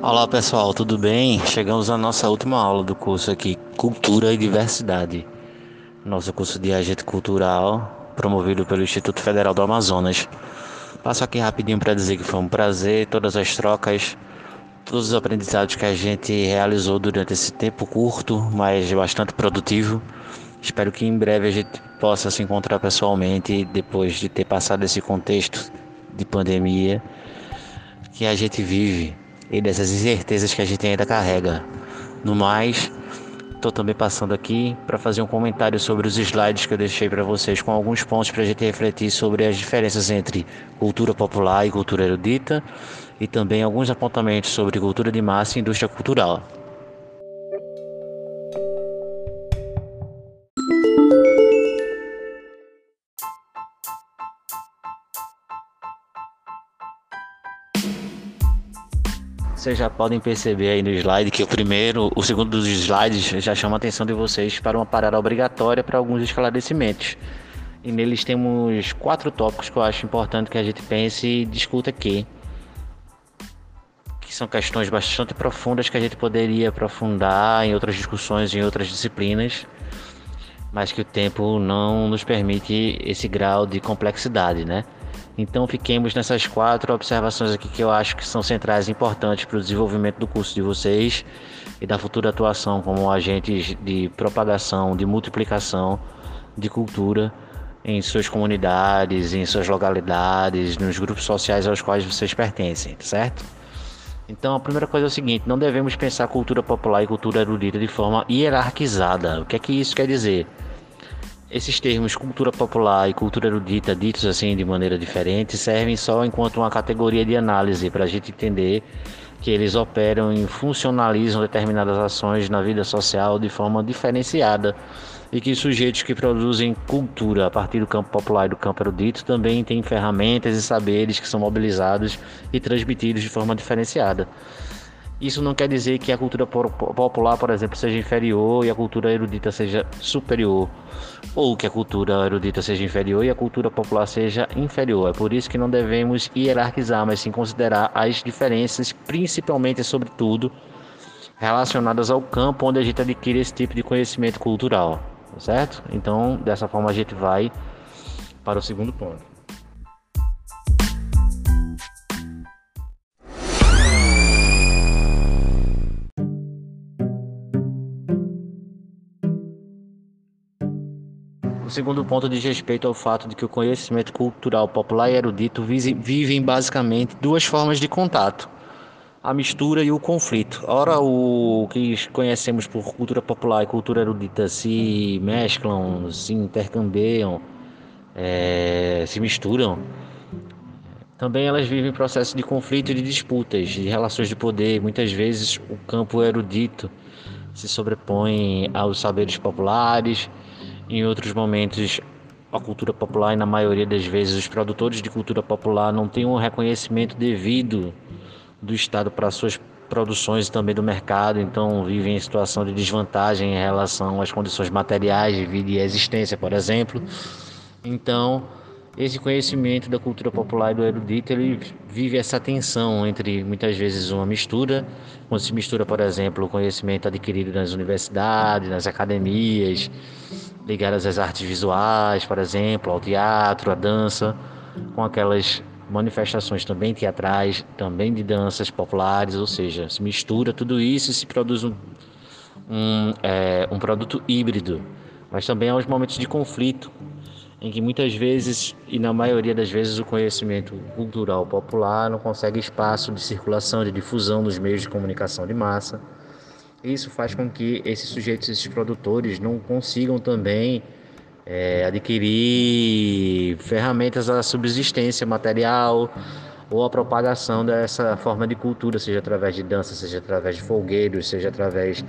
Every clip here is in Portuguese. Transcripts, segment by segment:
Olá pessoal, tudo bem? Chegamos à nossa última aula do curso aqui, Cultura e Diversidade. Nosso curso de agente cultural, promovido pelo Instituto Federal do Amazonas. Passo aqui rapidinho para dizer que foi um prazer, todas as trocas, todos os aprendizados que a gente realizou durante esse tempo curto, mas bastante produtivo. Espero que em breve a gente possa se encontrar pessoalmente depois de ter passado esse contexto de pandemia que a gente vive e dessas incertezas que a gente ainda carrega. No mais, estou também passando aqui para fazer um comentário sobre os slides que eu deixei para vocês, com alguns pontos para a gente refletir sobre as diferenças entre cultura popular e cultura erudita, e também alguns apontamentos sobre cultura de massa e indústria cultural. Vocês já podem perceber aí no slide que o primeiro, o segundo dos slides já chama a atenção de vocês para uma parada obrigatória para alguns esclarecimentos. E neles temos quatro tópicos que eu acho importante que a gente pense e discuta aqui. Que são questões bastante profundas que a gente poderia aprofundar em outras discussões, em outras disciplinas, mas que o tempo não nos permite esse grau de complexidade, né? Então fiquemos nessas quatro observações aqui que eu acho que são centrais e importantes para o desenvolvimento do curso de vocês e da futura atuação como agentes de propagação, de multiplicação de cultura em suas comunidades, em suas localidades, nos grupos sociais aos quais vocês pertencem, certo? Então a primeira coisa é o seguinte, não devemos pensar cultura popular e cultura erudita de forma hierarquizada. O que é que isso quer dizer? Esses termos cultura popular e cultura erudita, ditos assim de maneira diferente, servem só enquanto uma categoria de análise para a gente entender que eles operam e funcionalizam determinadas ações na vida social de forma diferenciada e que sujeitos que produzem cultura a partir do campo popular e do campo erudito também têm ferramentas e saberes que são mobilizados e transmitidos de forma diferenciada. Isso não quer dizer que a cultura popular, por exemplo, seja inferior e a cultura erudita seja superior, ou que a cultura erudita seja inferior e a cultura popular seja inferior. É por isso que não devemos hierarquizar, mas sim considerar as diferenças, principalmente, sobretudo, relacionadas ao campo onde a gente adquire esse tipo de conhecimento cultural, certo? Então, dessa forma, a gente vai para o segundo ponto. Segundo ponto diz respeito ao fato de que o conhecimento cultural popular e erudito vivem basicamente duas formas de contato: a mistura e o conflito. Ora, o que conhecemos por cultura popular e cultura erudita se mesclam, se intercambiam, é, se misturam. Também elas vivem processos de conflito e de disputas, de relações de poder. Muitas vezes o campo erudito se sobrepõe aos saberes populares em outros momentos, a cultura popular, e na maioria das vezes, os produtores de cultura popular não têm um reconhecimento devido do Estado para suas produções e também do mercado, então vivem em situação de desvantagem em relação às condições materiais de vida e existência, por exemplo. Então, esse conhecimento da cultura popular e do erudito, ele vive essa tensão entre muitas vezes uma mistura, quando se mistura, por exemplo, o conhecimento adquirido nas universidades, nas academias, ligadas às artes visuais, por exemplo, ao teatro, à dança, com aquelas manifestações também teatrais, também de danças populares, ou seja, se mistura tudo isso e se produz um, um, é, um produto híbrido. Mas também há os momentos de conflito, em que muitas vezes, e na maioria das vezes, o conhecimento cultural popular não consegue espaço de circulação, de difusão nos meios de comunicação de massa isso faz com que esses sujeitos, esses produtores, não consigam também é, adquirir ferramentas à subsistência material ou à propagação dessa forma de cultura, seja através de dança, seja através de folgueiros, seja através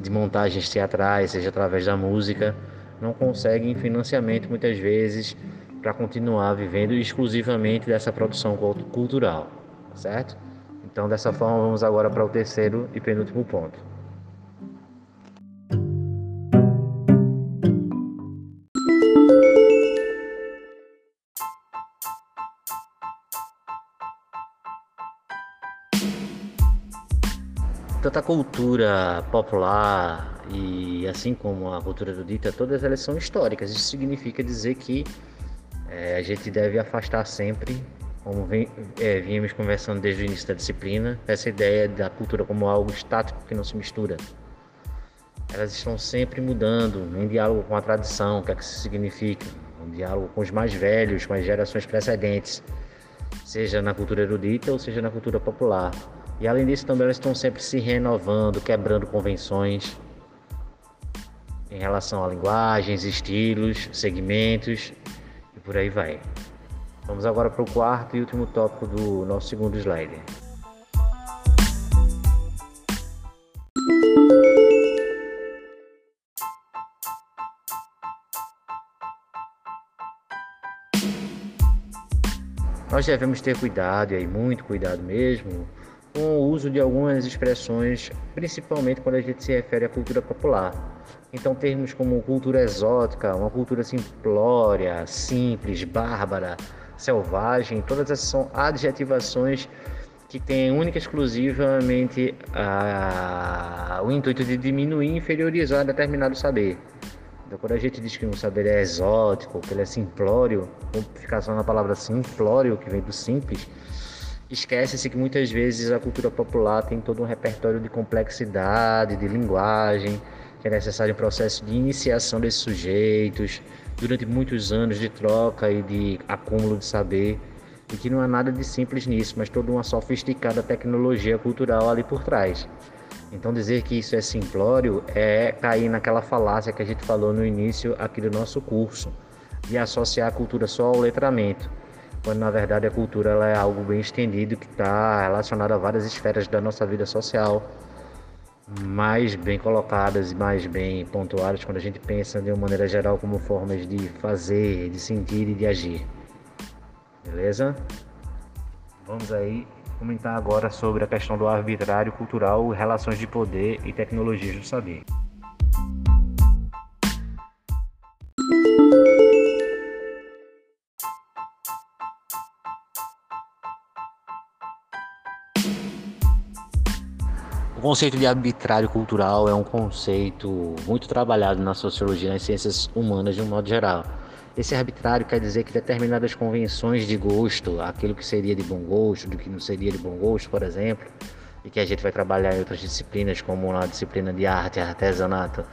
de montagens teatrais, seja através da música. Não conseguem financiamento muitas vezes para continuar vivendo exclusivamente dessa produção cultural, certo? Então, dessa forma, vamos agora para o terceiro e penúltimo ponto. Tanto a cultura popular e assim como a cultura erudita, todas elas são históricas. Isso significa dizer que é, a gente deve afastar sempre, como vem, é, vínhamos conversando desde o início da disciplina, essa ideia da cultura como algo estático que não se mistura. Elas estão sempre mudando, em diálogo com a tradição, o que é que isso significa, um diálogo com os mais velhos, com as gerações precedentes, seja na cultura erudita ou seja na cultura popular. E além disso, também elas estão sempre se renovando, quebrando convenções em relação a linguagens, estilos, segmentos e por aí vai. Vamos agora para o quarto e último tópico do nosso segundo slide. Nós devemos ter cuidado, e aí muito cuidado mesmo, com o uso de algumas expressões, principalmente quando a gente se refere à cultura popular. Então, termos como cultura exótica, uma cultura simplória, simples, bárbara, selvagem, todas essas são adjetivações que têm única e exclusivamente a, o intuito de diminuir e inferiorizar determinado saber. Então, quando a gente diz que um saber é exótico, que ele é simplório, só na palavra simplório, que vem do simples, esquece-se que muitas vezes a cultura popular tem todo um repertório de complexidade, de linguagem, que é necessário um processo de iniciação desses sujeitos, durante muitos anos de troca e de acúmulo de saber, e que não há nada de simples nisso, mas toda uma sofisticada tecnologia cultural ali por trás. Então dizer que isso é simplório é cair naquela falácia que a gente falou no início aqui do nosso curso, de associar a cultura só ao letramento, quando na verdade a cultura ela é algo bem estendido que está relacionado a várias esferas da nossa vida social, mais bem colocadas e mais bem pontuadas quando a gente pensa de uma maneira geral como formas de fazer, de sentir e de agir. Beleza? Vamos aí comentar agora sobre a questão do arbitrário cultural, relações de poder e tecnologias do saber. O conceito de arbitrário cultural é um conceito muito trabalhado na sociologia e nas ciências humanas de um modo geral esse arbitrário quer dizer que determinadas convenções de gosto, aquilo que seria de bom gosto, do que não seria de bom gosto, por exemplo, e que a gente vai trabalhar em outras disciplinas, como na disciplina de arte, artesanato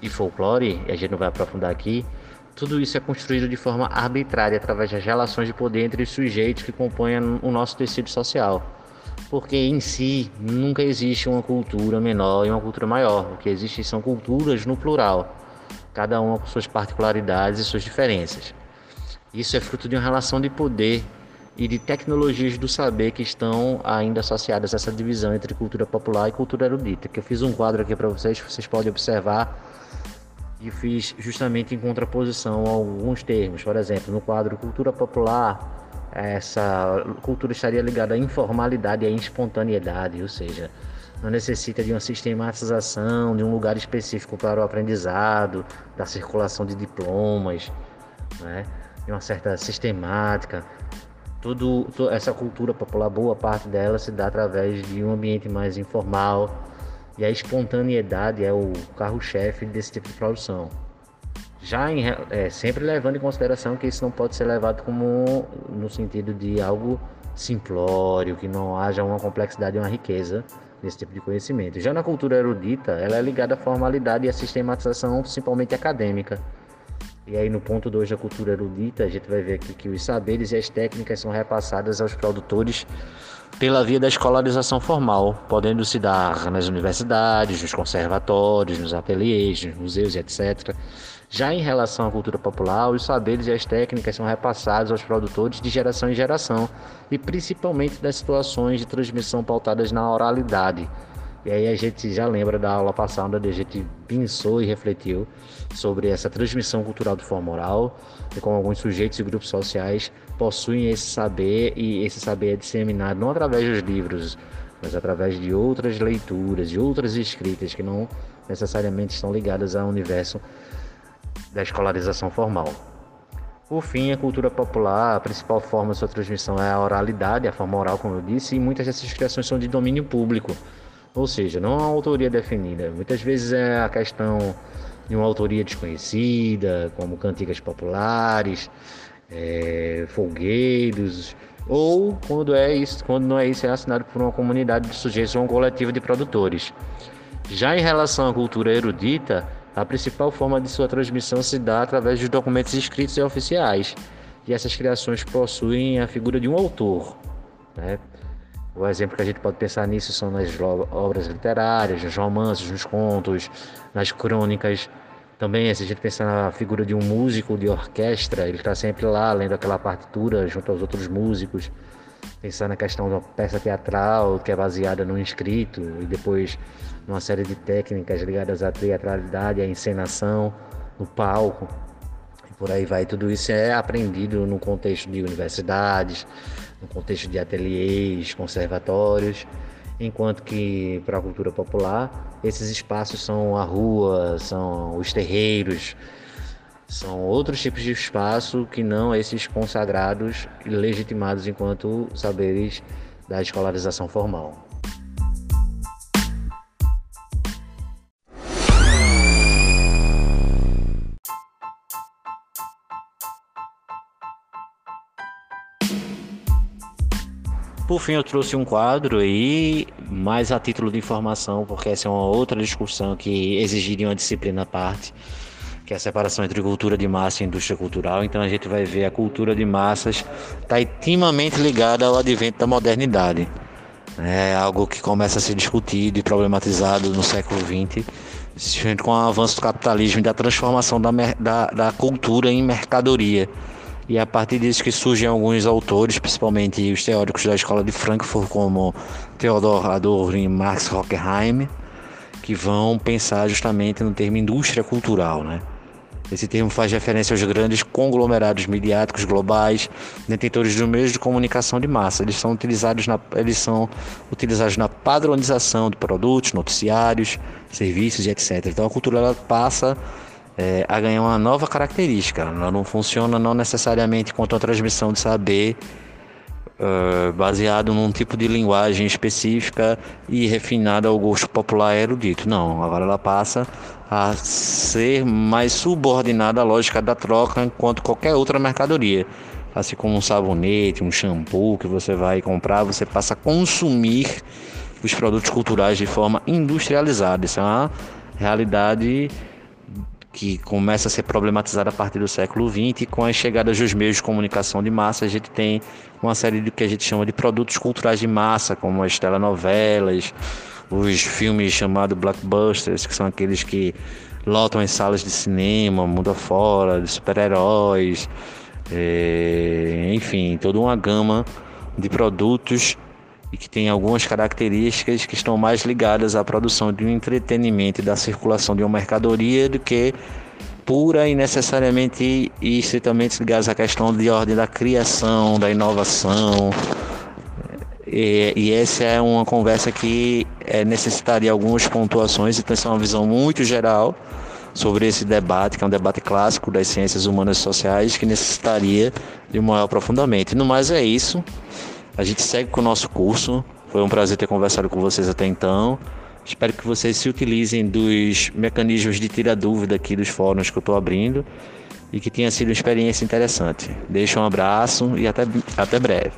e folclore, e a gente não vai aprofundar aqui, tudo isso é construído de forma arbitrária através das relações de poder entre os sujeitos que compõem o nosso tecido social. Porque em si nunca existe uma cultura menor e uma cultura maior. O que existe são culturas no plural cada uma com suas particularidades e suas diferenças. Isso é fruto de uma relação de poder e de tecnologias do saber que estão ainda associadas a essa divisão entre cultura popular e cultura erudita. Que eu fiz um quadro aqui para vocês, vocês podem observar e fiz justamente em contraposição a alguns termos. Por exemplo, no quadro cultura popular, essa cultura estaria ligada à informalidade e à espontaneidade, ou seja, não necessita de uma sistematização, de um lugar específico para o aprendizado, da circulação de diplomas, né? de uma certa sistemática. Tudo, essa cultura popular, boa parte dela se dá através de um ambiente mais informal e a espontaneidade é o carro-chefe desse tipo de produção. Já em, é, sempre levando em consideração que isso não pode ser levado como no sentido de algo simplório, que não haja uma complexidade e uma riqueza nesse tipo de conhecimento. Já na cultura erudita, ela é ligada à formalidade e à sistematização principalmente acadêmica. E aí no ponto 2 da cultura erudita, a gente vai ver aqui que os saberes e as técnicas são repassadas aos produtores pela via da escolarização formal, podendo se dar nas universidades, nos conservatórios, nos ateliês, nos museus, etc. Já em relação à cultura popular, os saberes e as técnicas são repassados aos produtores de geração em geração e principalmente das situações de transmissão pautadas na oralidade. E aí a gente já lembra da aula passada onde a gente pensou e refletiu sobre essa transmissão cultural de forma oral e como alguns sujeitos e grupos sociais possuem esse saber e esse saber é disseminado não através dos livros, mas através de outras leituras, de outras escritas que não necessariamente estão ligadas ao universo da escolarização formal. Por fim, a cultura popular, a principal forma de sua transmissão é a oralidade, a forma oral, como eu disse, e muitas dessas expressões são de domínio público. Ou seja, não há autoria definida. Muitas vezes é a questão de uma autoria desconhecida, como cantigas populares, é, folgueiros, ou quando é isso, quando não é isso, é assinado por uma comunidade de sujeitos ou um coletivo de produtores. Já em relação à cultura erudita, a principal forma de sua transmissão se dá através dos documentos escritos e oficiais, e essas criações possuem a figura de um autor. Né? O exemplo que a gente pode pensar nisso são nas obras literárias, nos romances, nos contos, nas crônicas. Também, se a gente pensar na figura de um músico de orquestra, ele está sempre lá lendo aquela partitura junto aos outros músicos. Pensar na questão de uma peça teatral que é baseada no escrito e depois numa série de técnicas ligadas à teatralidade, à encenação, no palco por aí vai. Tudo isso é aprendido no contexto de universidades, no contexto de ateliês, conservatórios, enquanto que para a cultura popular esses espaços são a rua, são os terreiros, são outros tipos de espaço que não esses consagrados e legitimados enquanto saberes da escolarização formal. Por fim, eu trouxe um quadro aí, mais a título de informação, porque essa é uma outra discussão que exigiria uma disciplina à parte, que é a separação entre cultura de massa e indústria cultural. Então a gente vai ver a cultura de massas está intimamente ligada ao advento da modernidade. É algo que começa a ser discutido e problematizado no século XX, com o avanço do capitalismo e da transformação da, da, da cultura em mercadoria. E é a partir disso que surgem alguns autores, principalmente os teóricos da escola de Frankfurt, como Theodor Adorno e Max Horkheim, que vão pensar justamente no termo indústria cultural, né? Esse termo faz referência aos grandes conglomerados midiáticos globais, detentores dos meios de comunicação de massa. Eles são utilizados na, eles são utilizados na padronização de produtos, noticiários, serviços e etc. Então a cultura ela passa é, a ganhar uma nova característica. Ela não funciona não necessariamente quanto a transmissão de saber uh, baseado num tipo de linguagem específica e refinada ao gosto popular erudito. Não, agora ela passa a ser mais subordinada à lógica da troca enquanto qualquer outra mercadoria. Assim como um sabonete, um shampoo que você vai comprar, você passa a consumir os produtos culturais de forma industrializada. Isso é uma realidade que começa a ser problematizada a partir do século XX, e com as chegadas dos meios de comunicação de massa, a gente tem uma série de que a gente chama de produtos culturais de massa, como as telenovelas, os filmes chamados blockbusters, que são aqueles que lotam as salas de cinema, mundo afora, de super-heróis, é, enfim, toda uma gama de produtos e que tem algumas características que estão mais ligadas à produção de um entretenimento e da circulação de uma mercadoria do que pura e necessariamente e estritamente ligadas à questão de ordem da criação, da inovação. E, e essa é uma conversa que é, necessitaria algumas pontuações, então essa é uma visão muito geral sobre esse debate, que é um debate clássico das ciências humanas e sociais, que necessitaria de um maior aprofundamento. E no mais é isso. A gente segue com o nosso curso. Foi um prazer ter conversado com vocês até então. Espero que vocês se utilizem dos mecanismos de tirar dúvida aqui dos fóruns que eu estou abrindo e que tenha sido uma experiência interessante. Deixo um abraço e até, até breve.